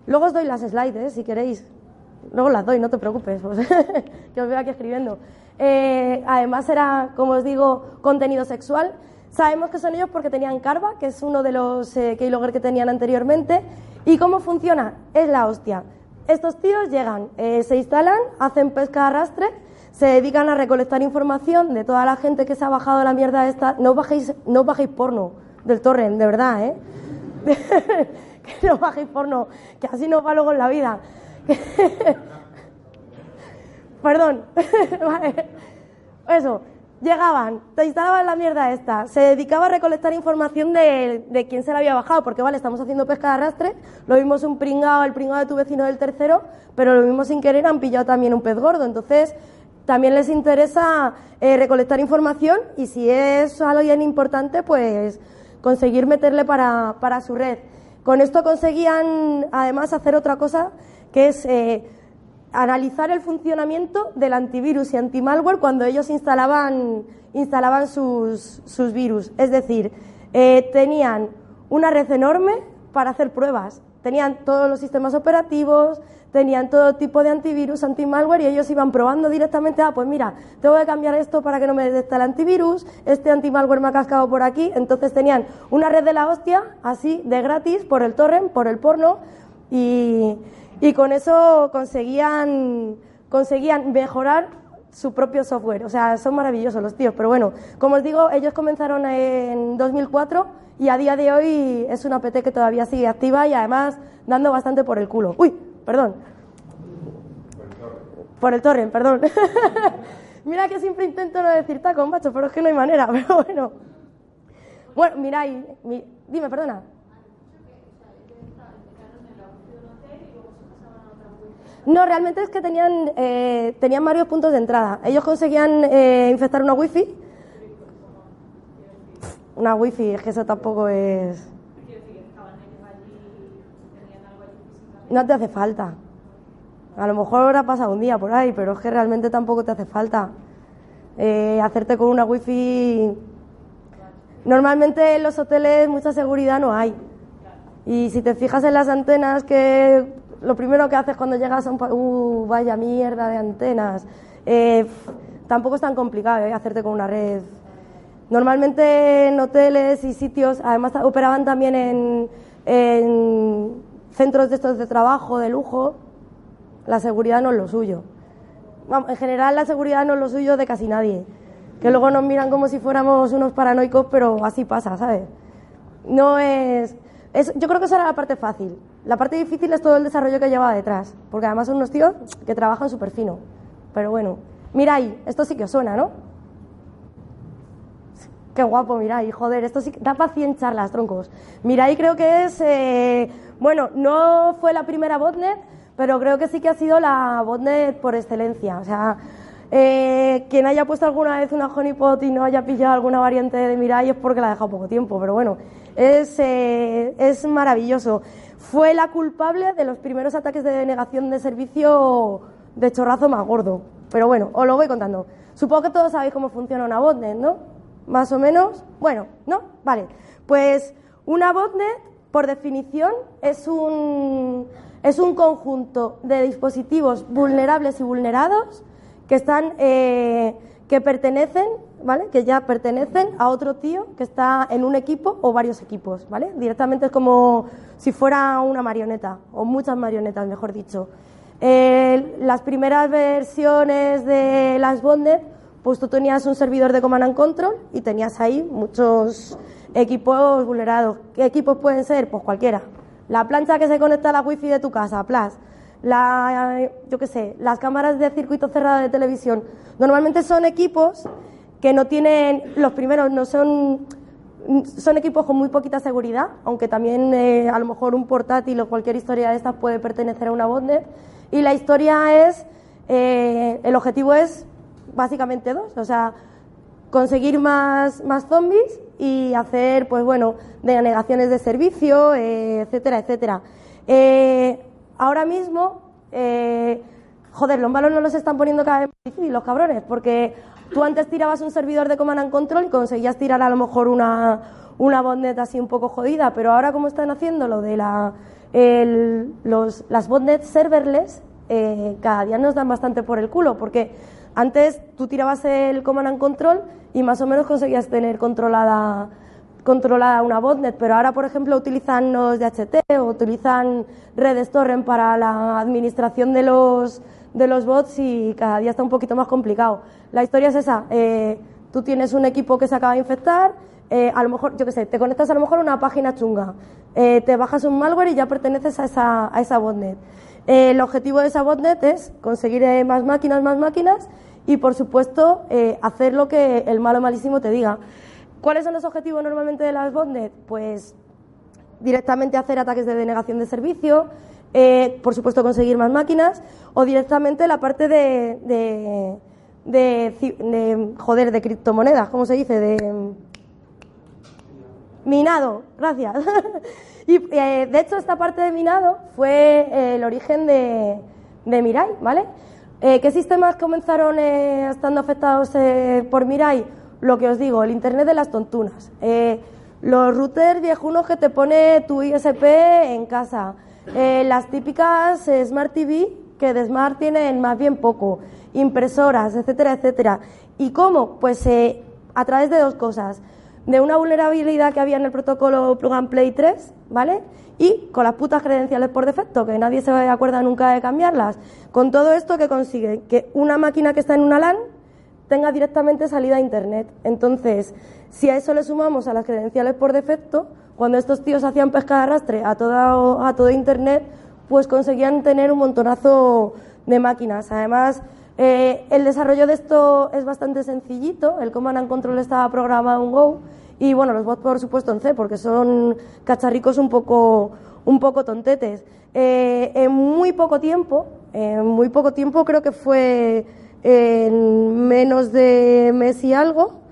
Luego os doy las slides, eh, si queréis. Luego las doy, no te preocupes, que os veo aquí escribiendo. Eh, además era, como os digo, contenido sexual Sabemos que son ellos porque tenían Carva, que es uno de los eh, keylogger que tenían anteriormente. ¿Y cómo funciona? Es la hostia. Estos tíos llegan, eh, se instalan, hacen pesca arrastre, se dedican a recolectar información de toda la gente que se ha bajado la mierda esta. No bajéis, no bajéis porno del torrent, de verdad, ¿eh? que no bajéis porno, que así nos va luego en la vida. Perdón. Eso llegaban, te instalaban la mierda esta, se dedicaba a recolectar información de, de, quién se la había bajado, porque vale, estamos haciendo pesca de arrastre, lo vimos un pringado, el pringado de tu vecino del tercero, pero lo mismo sin querer han pillado también un pez gordo, entonces también les interesa eh, recolectar información y si es algo bien importante, pues conseguir meterle para, para su red. Con esto conseguían además hacer otra cosa que es eh, analizar el funcionamiento del antivirus y antimalware cuando ellos instalaban, instalaban sus, sus virus. Es decir, eh, tenían una red enorme para hacer pruebas. Tenían todos los sistemas operativos, tenían todo tipo de antivirus, antimalware y ellos iban probando directamente, ah, pues mira, tengo que cambiar esto para que no me detecte el antivirus, este antimalware me ha cascado por aquí, entonces tenían una red de la hostia, así, de gratis, por el torrent, por el porno y, y con eso conseguían, conseguían mejorar su propio software. O sea, son maravillosos los tíos. Pero bueno, como os digo, ellos comenzaron en 2004 y a día de hoy es una PT que todavía sigue activa y además dando bastante por el culo. Uy, perdón. Por el torrent, perdón. Mira que siempre intento no decir taco, macho, pero es que no hay manera. Pero bueno. Bueno, mira, dime, perdona. No, realmente es que tenían, eh, tenían varios puntos de entrada. Ellos conseguían eh, infectar una wifi. Una wifi, es que eso tampoco es... No te hace falta. A lo mejor habrá pasado un día por ahí, pero es que realmente tampoco te hace falta. Eh, hacerte con una wifi... Normalmente en los hoteles mucha seguridad no hay. Y si te fijas en las antenas que lo primero que haces cuando llegas a un país, uh, vaya mierda de antenas. Eh, tampoco es tan complicado ¿eh? hacerte con una red. Normalmente en hoteles y sitios, además operaban también en, centros de estos de trabajo, de lujo, la seguridad no es lo suyo. en general la seguridad no es lo suyo de casi nadie. Que luego nos miran como si fuéramos unos paranoicos, pero así pasa, ¿sabes? no es, es, Yo creo que esa era la parte fácil. La parte difícil es todo el desarrollo que lleva detrás, porque además son unos tíos que trabajan súper fino. Pero bueno, mira ahí, esto sí que os suena, ¿no? Qué guapo, mira ahí, joder, esto sí que da para 100 charlas, troncos. Mira ahí creo que es, eh, bueno, no fue la primera botnet, pero creo que sí que ha sido la botnet por excelencia. O sea, eh, quien haya puesto alguna vez una honeypot y no haya pillado alguna variante de Mirai es porque la ha dejado poco tiempo, pero bueno, es, eh, es maravilloso. Fue la culpable de los primeros ataques de denegación de servicio de chorrazo más gordo. Pero bueno, os lo voy contando. Supongo que todos sabéis cómo funciona una botnet, ¿no? Más o menos. Bueno, ¿no? Vale. Pues una botnet, por definición, es un, es un conjunto de dispositivos vulnerables y vulnerados que están eh, que pertenecen, ¿vale? Que ya pertenecen a otro tío que está en un equipo o varios equipos, ¿vale? Directamente es como si fuera una marioneta o muchas marionetas, mejor dicho. Las primeras versiones de las bonded, pues tú tenías un servidor de command and control y tenías ahí muchos equipos vulnerados. ¿Qué equipos pueden ser? Pues cualquiera. La plancha que se conecta a la wifi de tu casa, plus la, yo qué sé, las cámaras de circuito cerrado de televisión. Normalmente son equipos que no tienen, los primeros no son, son equipos con muy poquita seguridad, aunque también eh, a lo mejor un portátil o cualquier historia de estas puede pertenecer a una botnet. Y la historia es, eh, el objetivo es básicamente dos, o sea, conseguir más, más zombies y hacer, pues bueno, denegaciones de servicio, eh, etcétera, etcétera. Ahora mismo, joder, los malos no los están poniendo cada vez más difíciles, los cabrones, porque tú antes tirabas un servidor de command and control y conseguías tirar a lo mejor una, una botnet así un poco jodida, pero ahora como están haciendo lo de la, los, las botnets serverless, eh, cada día nos dan bastante por el culo, porque antes tú tirabas el command and control y más o menos conseguías tener controlada controlada una botnet, pero ahora, por ejemplo, utilizan los DHT o utilizan redes torrent para la administración de los, de los bots y cada día está un poquito más complicado. La historia es esa, eh, tú tienes un equipo que se acaba de infectar, eh, a lo mejor, yo qué sé, te conectas a lo mejor a una página chunga, eh, te bajas un malware y ya perteneces a esa, a esa botnet. el objetivo de esa botnet es conseguir más máquinas, más máquinas y, por supuesto, hacer lo que el malo malísimo te diga. ¿Cuáles son los objetivos normalmente de las botnet? Pues directamente hacer ataques de denegación de servicio, eh, por supuesto conseguir más máquinas, o directamente la parte de, de, joder, de criptomonedas, ¿cómo se dice? De minado, gracias. y eh, de hecho esta parte de minado fue eh, el origen de, de Mirai, ¿vale? ¿Qué sistemas comenzaron estando afectados por Mirai? lo que os digo, el Internet de las tontunas. Eh, los routers viejunos que te pone tu ISP en casa. Eh, las típicas Smart TV, que de Smart tienen más bien poco. Impresoras, etcétera, etcétera. ¿Y cómo? Pues eh, a través de dos cosas. De una vulnerabilidad que había en el protocolo Plug and Play 3, ¿vale? Y con las putas credenciales por defecto, que nadie se acuerda nunca de cambiarlas. Con todo esto, que consigue? Que una máquina que está en una LAN tenga directamente salida a Internet. Entonces, si a eso le sumamos a las credenciales por defecto, cuando estos tíos hacían pesca de arrastre a, toda, a todo Internet, pues conseguían tener un montonazo de máquinas. Además, eh, el desarrollo de esto es bastante sencillito. El Command and Control estaba programado en Go y, bueno, los bots, por supuesto, en C, porque son cacharricos un poco, un poco tontetes. Eh, en muy poco tiempo, en muy poco tiempo creo que fue en menos de mes y algo,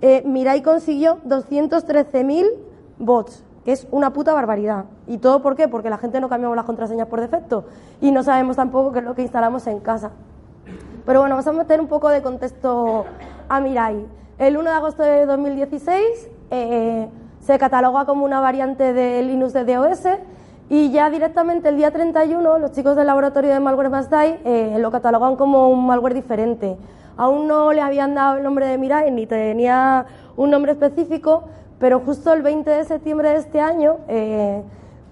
eh, Mirai consiguió 213.000 bots, que es una puta barbaridad. ¿Y todo por qué? Porque la gente no cambiamos las contraseñas por defecto y no sabemos tampoco qué es lo que instalamos en casa. Pero bueno, vamos a meter un poco de contexto a Mirai. El 1 de agosto de 2016 eh, se cataloga como una variante de Linux de DOS y ya directamente el día 31 los chicos del laboratorio de Malware Must eh, lo catalogan como un malware diferente. Aún no le habían dado el nombre de Mirai ni tenía un nombre específico, pero justo el 20 de septiembre de este año eh,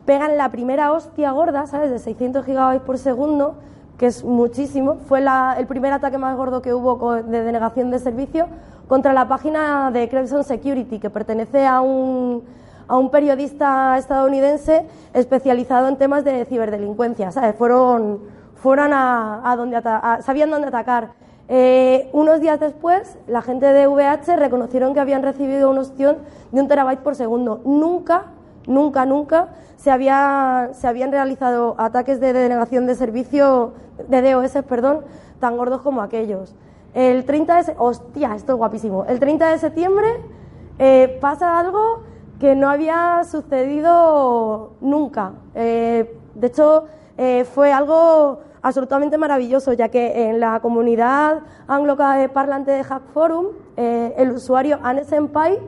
pegan la primera hostia gorda, ¿sabes? De 600 gigabytes por segundo, que es muchísimo. Fue el primer ataque más gordo que hubo de denegación de servicio contra la página de Crimson Security, que pertenece a un a un periodista estadounidense especializado en temas de ciberdelincuencia, ¿sabes? Fueron, fueron a, donde sabían dónde atacar. Eh, unos días después, la gente de VH reconocieron que habían recibido una opción de un terabyte por segundo. Nunca, nunca, nunca se, había, se habían realizado ataques de denegación de servicio, de DOS, perdón, tan gordos como aquellos. El 30 de hostia, esto es guapísimo. El 30 de septiembre eh, pasa algo que no había sucedido nunca. Eh, de hecho, fue algo absolutamente maravilloso, ya que en la comunidad anglo-parlante de Hack Forum, el usuario Anne Senpai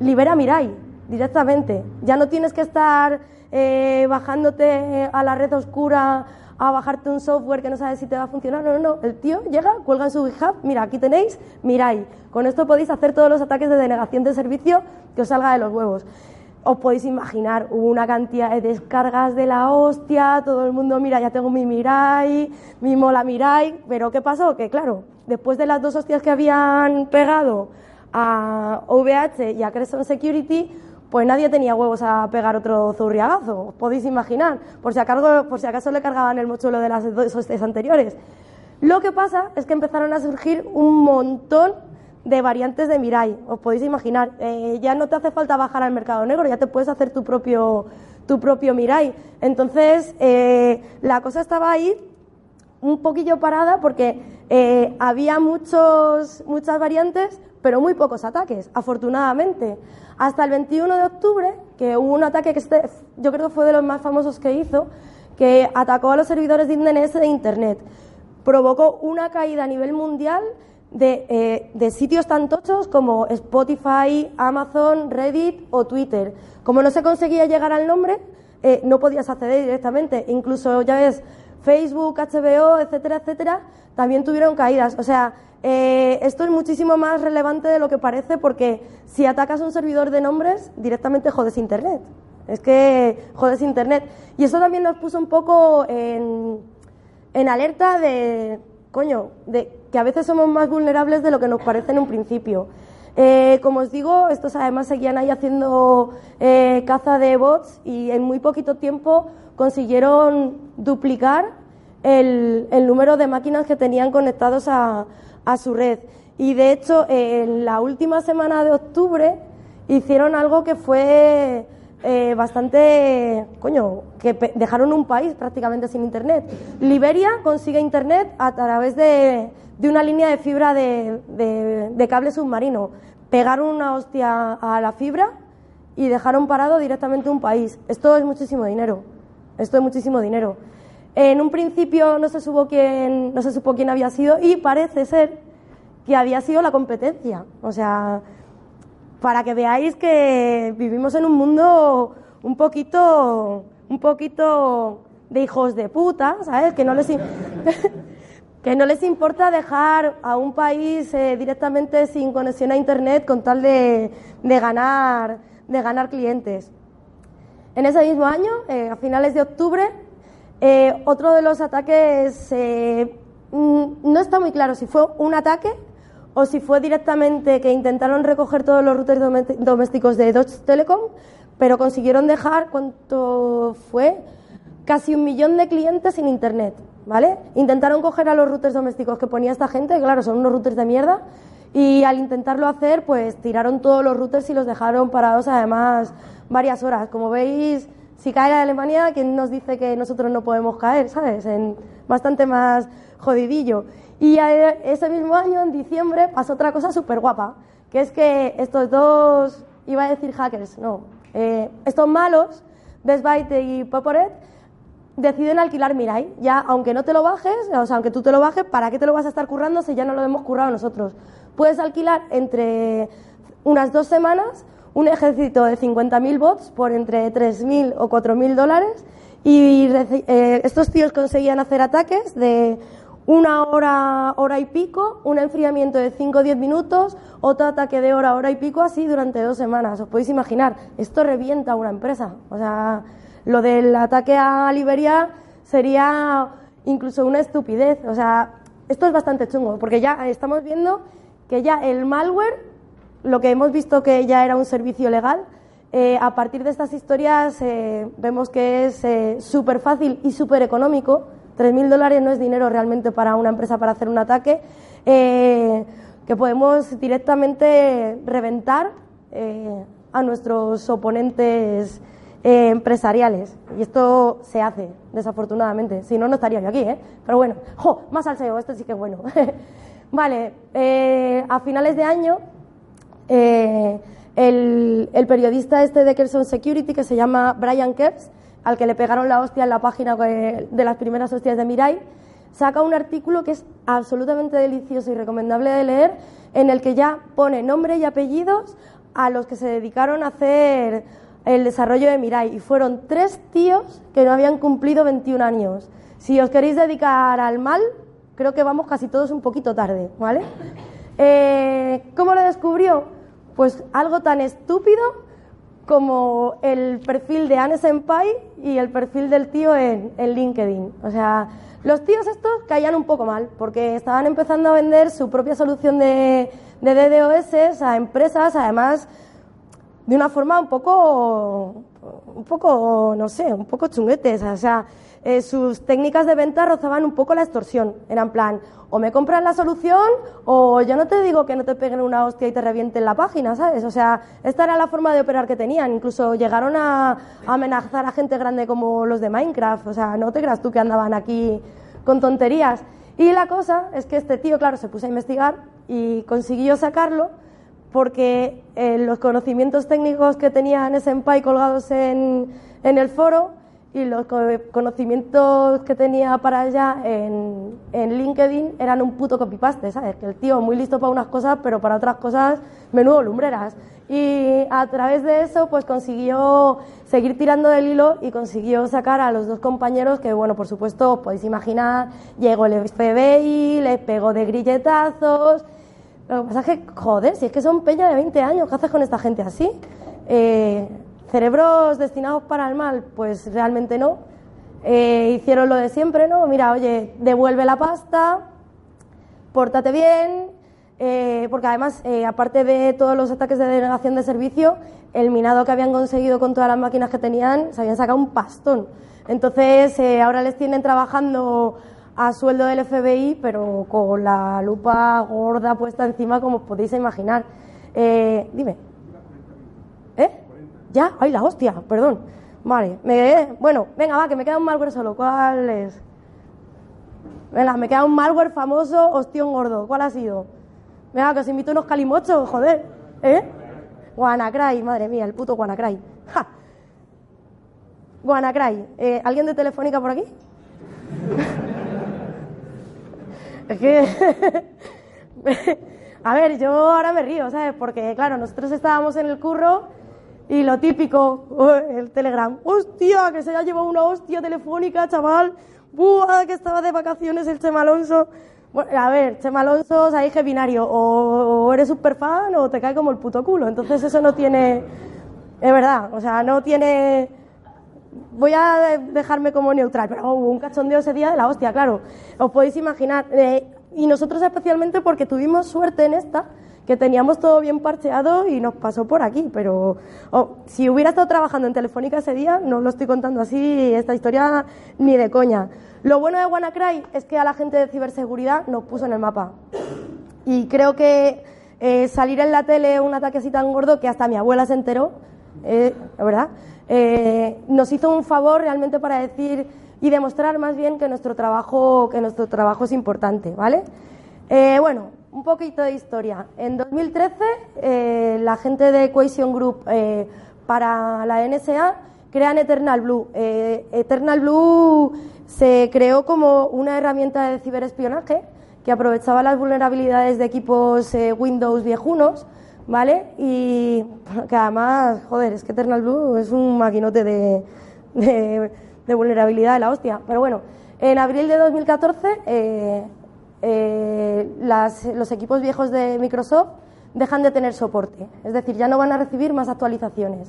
libera Mirai directamente. Ya no tienes que estar bajándote a la red oscura a bajarte un software que no sabes si te va a funcionar. No, no, no. El tío llega, cuelga en su GitHub, mira, aquí tenéis, miráis. Con esto podéis hacer todos los ataques de denegación de servicio que os salga de los huevos. Os podéis imaginar, hubo una cantidad de descargas de la hostia, todo el mundo, mira, ya tengo mi Mirai, mi Mola Mirai, pero ¿qué pasó? Que claro, después de las dos hostias que habían pegado a OVH y a Crescent Security, pues nadie tenía huevos a pegar otro zurriagazo, os podéis imaginar, por si, por si acaso le cargaban el mochuelo de las dos hostias anteriores. Lo que pasa es que empezaron a surgir un montón de variantes de Mirai, os podéis imaginar. Eh, ya no te hace falta bajar al mercado negro, ya te puedes hacer tu propio, tu propio Mirai. Entonces, eh, la cosa estaba ahí un poquillo parada porque eh, había muchos, muchas variantes, pero muy pocos ataques, afortunadamente. Hasta el 21 de octubre, que hubo un ataque que este, yo creo que fue de los más famosos que hizo, que atacó a los servidores de de Internet. Provocó una caída a nivel mundial de, eh, de, sitios tan tochos como Spotify, Amazon, Reddit o Twitter. Como no se conseguía llegar al nombre, eh, no podías acceder directamente. Incluso, ya ves, Facebook, HBO, etcétera, etcétera, también tuvieron caídas. O sea, eh, esto es muchísimo más relevante de lo que parece porque si atacas un servidor de nombres, directamente jodes Internet. Es que jodes Internet. Y eso también nos puso un poco en, en alerta de, coño, de que a veces somos más vulnerables de lo que nos parece en un principio. Eh, como os digo, estos además seguían ahí haciendo eh, caza de bots y en muy poquito tiempo consiguieron duplicar el, el número de máquinas que tenían conectados a, a su red. Y de hecho, en la última semana de octubre hicieron algo que fue eh, bastante, coño, que dejaron un país prácticamente sin internet. Liberia consigue internet a través de, de una línea de fibra de, de, cable submarino. Pegaron una hostia a la fibra y dejaron parado directamente un país. Esto es muchísimo dinero. Esto es muchísimo dinero. En un principio no se, supo quién, no se supo quién había sido y parece ser que había sido la competencia. O sea, para que veáis que vivimos en un mundo un poquito, un poquito de hijos de puta, ¿sabes? Que no les, que no les importa dejar a un país eh, directamente sin conexión a Internet con tal de, de, ganar, de ganar clientes. En ese mismo año, eh, a finales de octubre, eh, otro de los ataques, mm, no está muy claro si fue un ataque o si fue directamente que intentaron recoger todos los routers domésticos de Deutsche Telekom, pero consiguieron dejar, ¿cuánto fue? Casi un millón de clientes sin internet, ¿vale? Intentaron coger a los routers domésticos que ponía esta gente, claro, son unos routers de mierda, y al intentarlo hacer, pues tiraron todos los routers y los dejaron parados además varias horas. Como veis, si cae la Alemania, ¿quién nos dice que nosotros no podemos caer, sabes? En bastante más jodidillo. Y ese mismo año, en diciembre, pasó otra cosa súper guapa, que es que estos dos, iba a decir hackers, no, eh, estos malos, Best Byte y Poporet, deciden alquilar Mirai. Ya, aunque no te lo bajes, o sea, aunque tú te lo bajes, ¿para qué te lo vas a estar currando si ya no lo hemos currado nosotros? Puedes alquilar entre unas dos semanas un ejército de 50.000 bots por entre 3.000 o 4.000 dólares y eh, estos tíos conseguían hacer ataques de una hora, hora y pico, un enfriamiento de 5 o 10 minutos, otro ataque de hora, hora y pico, así durante dos semanas. Os podéis imaginar, esto revienta una empresa. O sea, lo del ataque a Liberia sería incluso una estupidez. O sea, esto es bastante chungo, porque ya estamos viendo que ya el malware lo que hemos visto que ya era un servicio legal, Eh, a partir de estas historias eh, vemos que es eh, súper fácil y súper económico. 3.000 dólares no es dinero realmente para una empresa para hacer un ataque, que podemos directamente reventar a nuestros oponentes empresariales. Y esto se hace, desafortunadamente. Si no, no estaría yo aquí, ¿eh? Pero bueno, ¡jo! Más salseo, esto sí que es bueno. vale, a finales de año el, periodista este de Kerson Security, que se llama Brian Kepps, al que le pegaron la hostia en la página de las primeras hostias de Mirai, saca un artículo que es absolutamente delicioso y recomendable de leer, en el que ya pone nombre y apellidos a los que se dedicaron a hacer el desarrollo de Mirai. Y fueron tres tíos que no habían cumplido 21 años. Si os queréis dedicar al mal, creo que vamos casi todos un poquito tarde, ¿vale? Eh, ¿Cómo lo descubrió? Pues algo tan estúpido como el perfil de Anne Senpai y el perfil del tío en, LinkedIn. O sea, los tíos estos caían un poco mal porque estaban empezando a vender su propia solución de, de DDoS a empresas, además de una forma un poco, un poco, no sé, un poco chunguetes. O sea, eh, sus técnicas de venta rozaban un poco la extorsión. Eran plan, o me compras la solución o yo no te digo que no te peguen una hostia y te revienten la página, ¿sabes? O sea, esta era la forma de operar que tenían. Incluso llegaron a, amenazar a gente grande como los de Minecraft. O sea, no te creas tú que andaban aquí con tonterías. Y la cosa es que este tío, claro, se puso a investigar y consiguió sacarlo porque eh, los conocimientos técnicos que tenía Senpai colgados en, en el foro y los conocimientos que tenía para allá en, en LinkedIn eran un puto copy-paste, ¿sabes? Que el tío muy listo para unas cosas, pero para otras cosas, menudo lumbreras. Y a través de eso, pues consiguió seguir tirando del hilo y consiguió sacar a los dos compañeros que, bueno, por supuesto, os podéis imaginar, llegó el FBI, les pegó de grilletazos. Lo que pasa es que, joder, si es que son peña de 20 años, ¿qué haces con esta gente así? Eh, ¿Cerebros destinados para el mal? Pues realmente no. Eh, hicieron lo de siempre, ¿no? Mira, oye, devuelve la pasta, pórtate bien, eh, porque además, aparte de todos los ataques de denegación de servicio, el minado que habían conseguido con todas las máquinas que tenían, se habían sacado un pastón. Entonces, ahora les tienen trabajando a sueldo del FBI, pero con la lupa gorda puesta encima, como os podéis imaginar. dime. ¿Ya? ¡Ay, la hostia! Perdón. Vale. Me, bueno, venga, va, que me queda un malware solo. ¿Cuál es? Venga, me queda un malware famoso, hostión gordo. ¿Cuál ha sido? Venga, que os invito unos calimochos, joder. ¿Eh? Guanacray, madre mía, el puto Guanacray. ¡Ja! Guanacray. Eh, ¿Alguien de Telefónica por aquí? Es que... A ver, yo ahora me río, ¿sabes? Porque, claro, nosotros estábamos en el curro y lo típico, el Telegram, hostia, que se haya llevado una hostia telefónica, chaval, buah, que estaba de vacaciones el Chema Alonso. Bueno, a ver, Chema Alonso, ahí que binario, o, eres súper fan o te cae como el puto culo. Entonces eso no tiene, es verdad, o sea, no tiene, voy a dejarme como neutral, pero hubo un cachondeo ese día de la hostia, claro. Os podéis imaginar, eh, y nosotros especialmente porque tuvimos suerte en esta, que teníamos todo bien parcheado y nos pasó por aquí, pero si hubiera estado trabajando en Telefónica ese día, no lo estoy contando así, esta historia ni de coña. Lo bueno de WannaCry es que a la gente de ciberseguridad nos puso en el mapa. Y creo que eh, salir en la tele un ataque así tan gordo que hasta mi abuela se enteró, eh, ¿verdad? Eh, nos hizo un favor realmente para decir y demostrar más bien que nuestro trabajo, que nuestro trabajo es importante, ¿vale? bueno, un poquito de historia. En 2013, eh, la gente de Equation Group eh, para la NSA crean Eternal Blue. Eh, Eternal Blue se creó como una herramienta de ciberespionaje que aprovechaba las vulnerabilidades de equipos Windows viejunos, ¿vale? Y que además, joder, es que Eternal Blue es un maquinote de, de vulnerabilidad de la hostia. Pero bueno, en abril de 2014 eh, los equipos viejos de Microsoft dejan de tener soporte, es decir, ya no van a recibir más actualizaciones.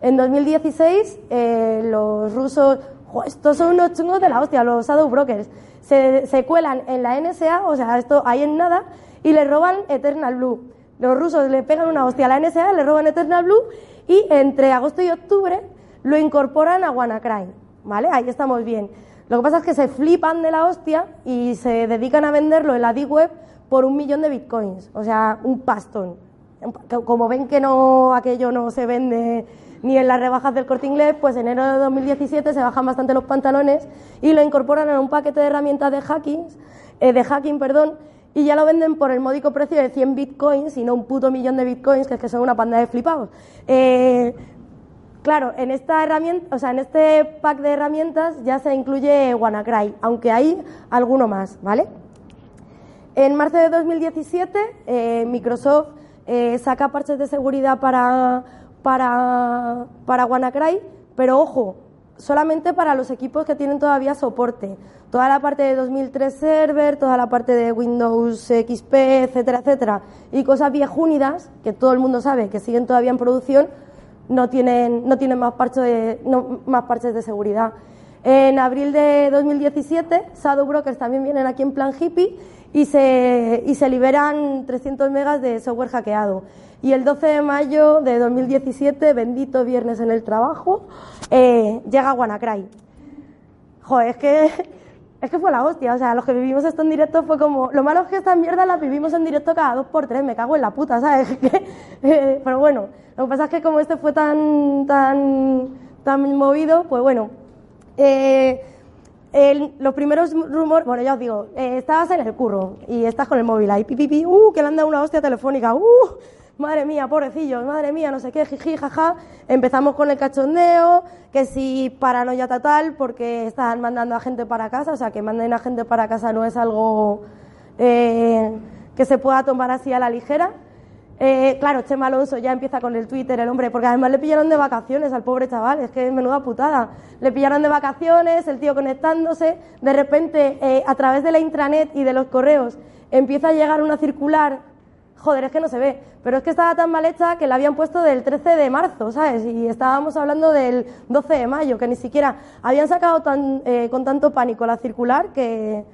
En 2016, eh, los rusos, estos son unos chungos de la hostia, los shadow brokers, se, cuelan en la NSA, o sea, esto hay en nada, y le roban Eternal Blue. Los rusos le pegan una hostia a la NSA, le roban Eternal Blue y entre agosto y octubre lo incorporan a WannaCry. ¿Vale? Ahí estamos bien. Lo que pasa es que se flipan de la hostia y se dedican a venderlo en la Deep Web por un millón de bitcoins. O sea, un pastón. Como ven que no aquello no se vende ni en las rebajas del corte inglés, pues en enero de 2017 se bajan bastante los pantalones y lo incorporan en un paquete de herramientas de hacking, eh, de hacking, perdón, y ya lo venden por el módico precio de 100 bitcoins y no un puto millón de bitcoins, que es que son una panda de flipados. Eh, claro, en esta herramienta, o sea, en este pack de herramientas ya se incluye WannaCry, aunque hay alguno más, ¿vale? En marzo de 2017, eh, Microsoft saca parches de seguridad para para, para WannaCry, pero ojo, solamente para los equipos que tienen todavía soporte. Toda la parte de 2003 Server, toda la parte de Windows XP, etcétera, etcétera, y cosas viejúnidas que todo el mundo sabe que siguen todavía en producción, no tienen, no tienen más, parches de, más parches de seguridad. En abril de 2017, Shadow Brokers también vienen aquí en plan hippie y se, y se liberan 300 megas de software hackeado. Y el 12 de mayo de 2017, bendito viernes en el trabajo, eh, llega WannaCry. Joder, es que, es que fue la hostia. O sea, los que vivimos esto en directo fue como. Lo malo es que esta mierda la vivimos en directo cada dos por tres. Me cago en la puta, ¿sabes? Eh, pero bueno, lo que pasa es que como este fue tan, tan, tan movido, pues bueno. Eh, los primeros rumores, bueno, ya os digo, estabas en el curro y estás con el móvil ahí, pipipi, uh, que le han dado una hostia telefónica, uh, madre mía, pobrecillos, madre mía, no sé qué, jiji, jaja. Empezamos con el cachondeo, que si paranoia total, porque están mandando a gente para casa, o sea, que manden a gente para casa no es algo eh, que se pueda tomar así a la ligera. Eh, claro, Chema Alonso ya empieza con el Twitter, el hombre, porque además le pillaron de vacaciones al pobre chaval, es que menuda putada. Le pillaron de vacaciones, el tío conectándose, de repente, eh, a través de la intranet y de los correos, empieza a llegar una circular joder, es que no se ve. Pero es que estaba tan mal hecha que la habían puesto del 13 de marzo, ¿sabes? Y estábamos hablando del 12 de mayo, que ni siquiera habían sacado tan, eh, con tanto pánico la circular que,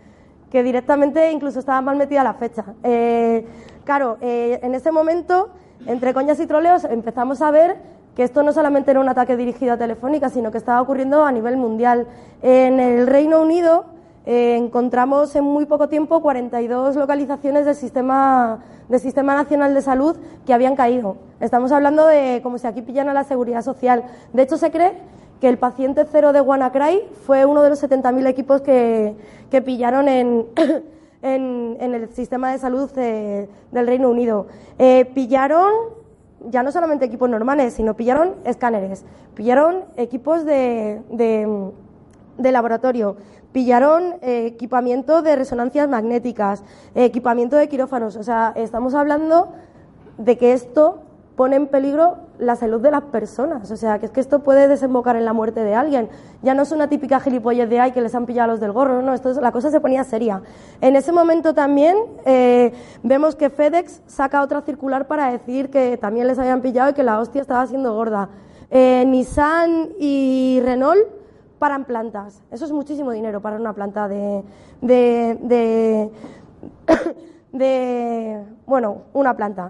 que, directamente incluso estaba mal metida la fecha. Eh, claro, eh, en ese momento, entre coñas y troleos, empezamos a ver que esto no solamente era un ataque dirigido a Telefónica, sino que estaba ocurriendo a nivel mundial. En el Reino Unido encontramos en muy poco tiempo 42 localizaciones del sistema del Sistema Nacional de Salud que habían caído. Estamos hablando de como si aquí pillan a la seguridad social. De hecho, se cree que el paciente cero de WannaCry fue uno de los 70.000 equipos que, que pillaron en, en, el sistema de salud del Reino Unido. Eh, pillaron ya no solamente equipos normales, sino pillaron escáneres, pillaron equipos de, de laboratorio, pillaron eh, equipamiento de resonancias magnéticas, eh, equipamiento de quirófanos. O sea, estamos hablando de que esto pone en peligro la salud de las personas. O sea, que es que esto puede desembocar en la muerte de alguien. Ya no es una típica gilipollez de ay que les han pillado los del gorro, no, esto la cosa se ponía seria. En ese momento también eh, vemos que FedEx saca otra circular para decir que también les habían pillado y que la hostia estaba siendo gorda. Nissan y Renault paran plantas. Eso es muchísimo dinero para una planta de, de, de, bueno, una planta.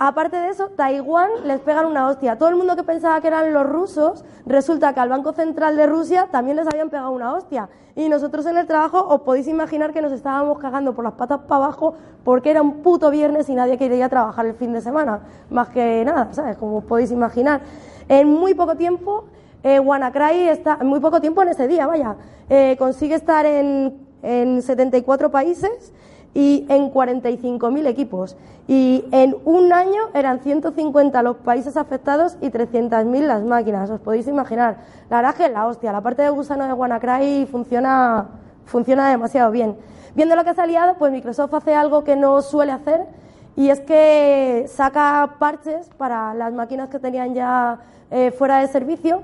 Aparte de eso, Taiwán les pegan una hostia. Todo el mundo que pensaba que eran los rusos, resulta que al Banco Central de Rusia también les habían pegado una hostia. Y nosotros en el trabajo os podéis imaginar que nos estábamos cagando por las patas para abajo porque era un puto viernes y nadie quería trabajar el fin de semana. Más que nada, ¿sabes? Como os podéis imaginar. En muy poco tiempo eh, WannaCry está, muy poco tiempo en ese día, vaya, eh, consigue estar en, en 74 países y en 45.000 equipos. Y en un año eran 150 los países afectados y 300.000 las máquinas. Os podéis imaginar. La verdad es que la hostia, la parte de gusano de WannaCry funciona, funciona demasiado bien. Viendo lo que ha salido, pues Microsoft hace algo que no suele hacer y es que saca parches para las máquinas que tenían ya eh, fuera de servicio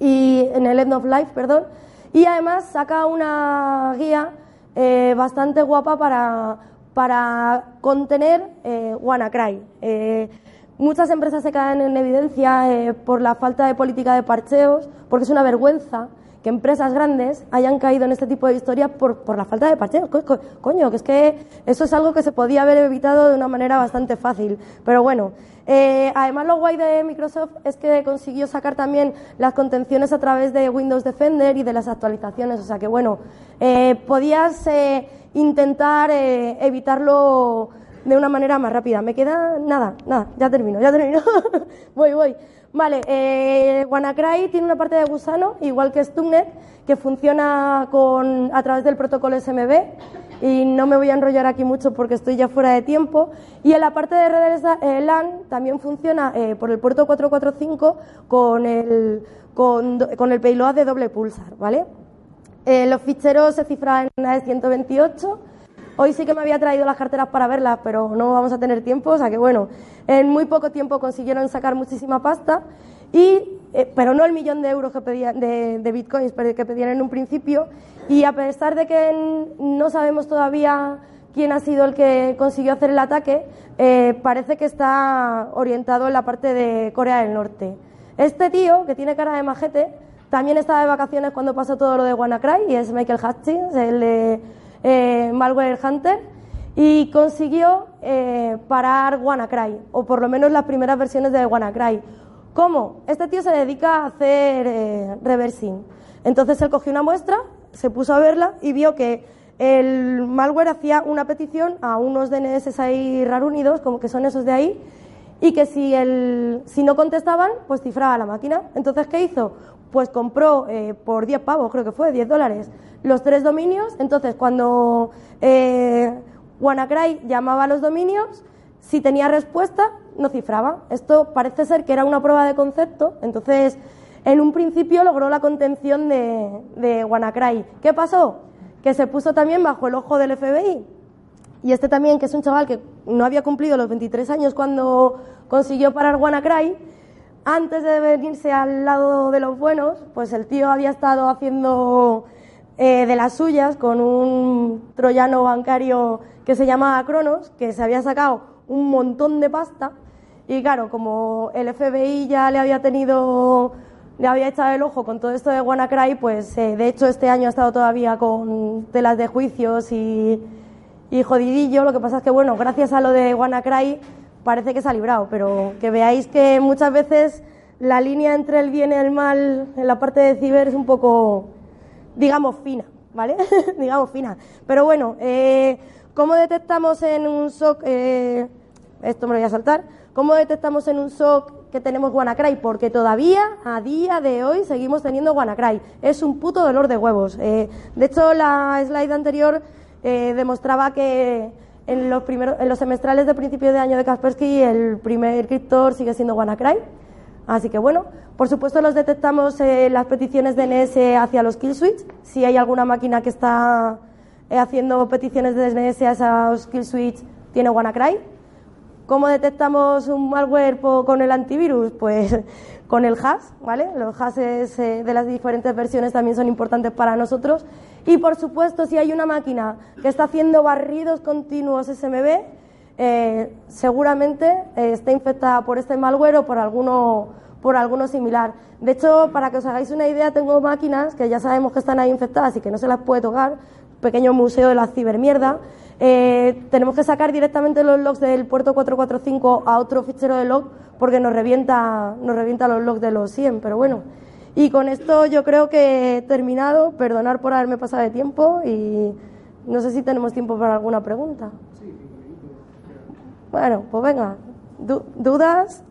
y en el End of Life, perdón, y además saca una guía eh, bastante guapa para, para contener eh, WannaCry. Eh, muchas empresas se caen en evidencia por la falta de política de parcheos, porque es una vergüenza empresas grandes hayan caído en este tipo de historias por, por la falta de parcheos. Co- co- Coño, que es que eso es algo que se podía haber evitado de una manera bastante fácil. Pero bueno, eh, además lo guay de Microsoft es que consiguió sacar también las contenciones a través de Windows Defender y de las actualizaciones. O sea que bueno, eh, podías eh, intentar evitarlo de una manera más rápida. Me queda nada, nada, ya termino, ya termino. voy, voy. Vale, eh, WannaCry tiene una parte de gusano, igual que Stuxnet, que funciona con, a través del protocolo SMB. Y no me voy a enrollar aquí mucho porque estoy ya fuera de tiempo. Y en la parte de redes eh, LAN también funciona eh, por el puerto 445 con el, con, con el payload de doble pulsar, ¿vale? Eh, los ficheros se cifran en AES 128. Hoy sí que me había traído las carteras para verlas, pero no vamos a tener tiempo. O sea que bueno, en muy poco tiempo consiguieron sacar muchísima pasta. Y, eh, pero no el millón de euros que pedían, de, bitcoins que pedían en un principio. Y a pesar de que no sabemos todavía quién ha sido el que consiguió hacer el ataque, eh, parece que está orientado en la parte de Corea del Norte. Este tío, que tiene cara de majete, también estaba de vacaciones cuando pasó todo lo de WannaCry y es Michael Hutchins, el de eh, Malware Hunter, y consiguió eh, parar WannaCry, o por lo menos las primeras versiones de WannaCry. ¿Cómo? Este tío se dedica a hacer eh, reversing. Entonces él cogió una muestra, se puso a verla y vio que el malware hacía una petición a unos DNS ahí rarunidos, como que son esos de ahí, y que si, el, si no contestaban, pues cifraba la máquina. Entonces, ¿qué hizo? Pues compró eh, por 10 pavos, creo que fue, 10 dólares, los tres dominios. Entonces, cuando eh, WannaCry llamaba a los dominios, si tenía respuesta, no cifraba. Esto parece ser que era una prueba de concepto. Entonces, en un principio logró la contención de, de WannaCry. ¿Qué pasó? Que se puso también bajo el ojo del FBI. Y este también, que es un chaval que no había cumplido los 23 años cuando consiguió parar WannaCry, antes de venirse al lado de los buenos, pues el tío había estado haciendo eh, de las suyas con un troyano bancario que se llamaba Cronos, que se había sacado un montón de pasta. Y claro, como el FBI ya le había tenido, le había echado el ojo con todo esto de WannaCry, pues eh, de hecho este año ha estado todavía con telas de juicios y, y jodidillo. Lo que pasa es que, bueno, gracias a lo de WannaCry parece que se ha librado, pero que veáis que muchas veces la línea entre el bien y el mal en la parte de ciber es un poco, digamos, fina, ¿vale? digamos, fina. Pero bueno, eh, ¿cómo detectamos en un SOC, eh, esto me lo voy a saltar, cómo detectamos en un SOC que tenemos WannaCry? Porque todavía, a día de hoy, seguimos teniendo WannaCry. Es un puto dolor de huevos. Eh, de hecho, la slide anterior eh, demostraba que en los, primeros, en los semestrales de principio de año de Kaspersky el primer criptor sigue siendo WannaCry. Así que bueno, por supuesto los detectamos eh, las peticiones DNS hacia los kill switch. Si hay alguna máquina que está eh, haciendo peticiones de DNS a esos kill switch, tiene WannaCry. ¿Cómo detectamos un malware con el antivirus? Pues con el hash, ¿vale? Los hashes eh, de las diferentes versiones también son importantes para nosotros. Y por supuesto, si hay una máquina que está haciendo barridos continuos SMB, eh, seguramente eh, está infectada por este malware o por alguno, por alguno similar. De hecho, para que os hagáis una idea, tengo máquinas que ya sabemos que están ahí infectadas y que no se las puede tocar, pequeño museo de la cibermierda. Eh, tenemos que sacar directamente los logs del puerto 445 a otro fichero de log porque nos revienta, nos revienta los logs de los 100, pero bueno. Y con esto yo creo que he terminado. Perdonar por haberme pasado de tiempo y no sé si tenemos tiempo para alguna pregunta. Bueno, pues venga. Du- ¿Dudas?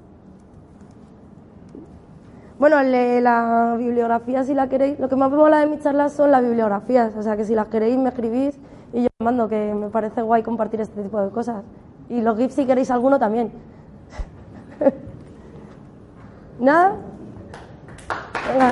Bueno, le- la bibliografía, si la queréis, lo que más me mola de mis charlas son las bibliografías, o sea que si las queréis me escribís y yo os mando, que me parece guay compartir este tipo de cosas. Y los GIFs si queréis alguno también. ¿Nada? Venga.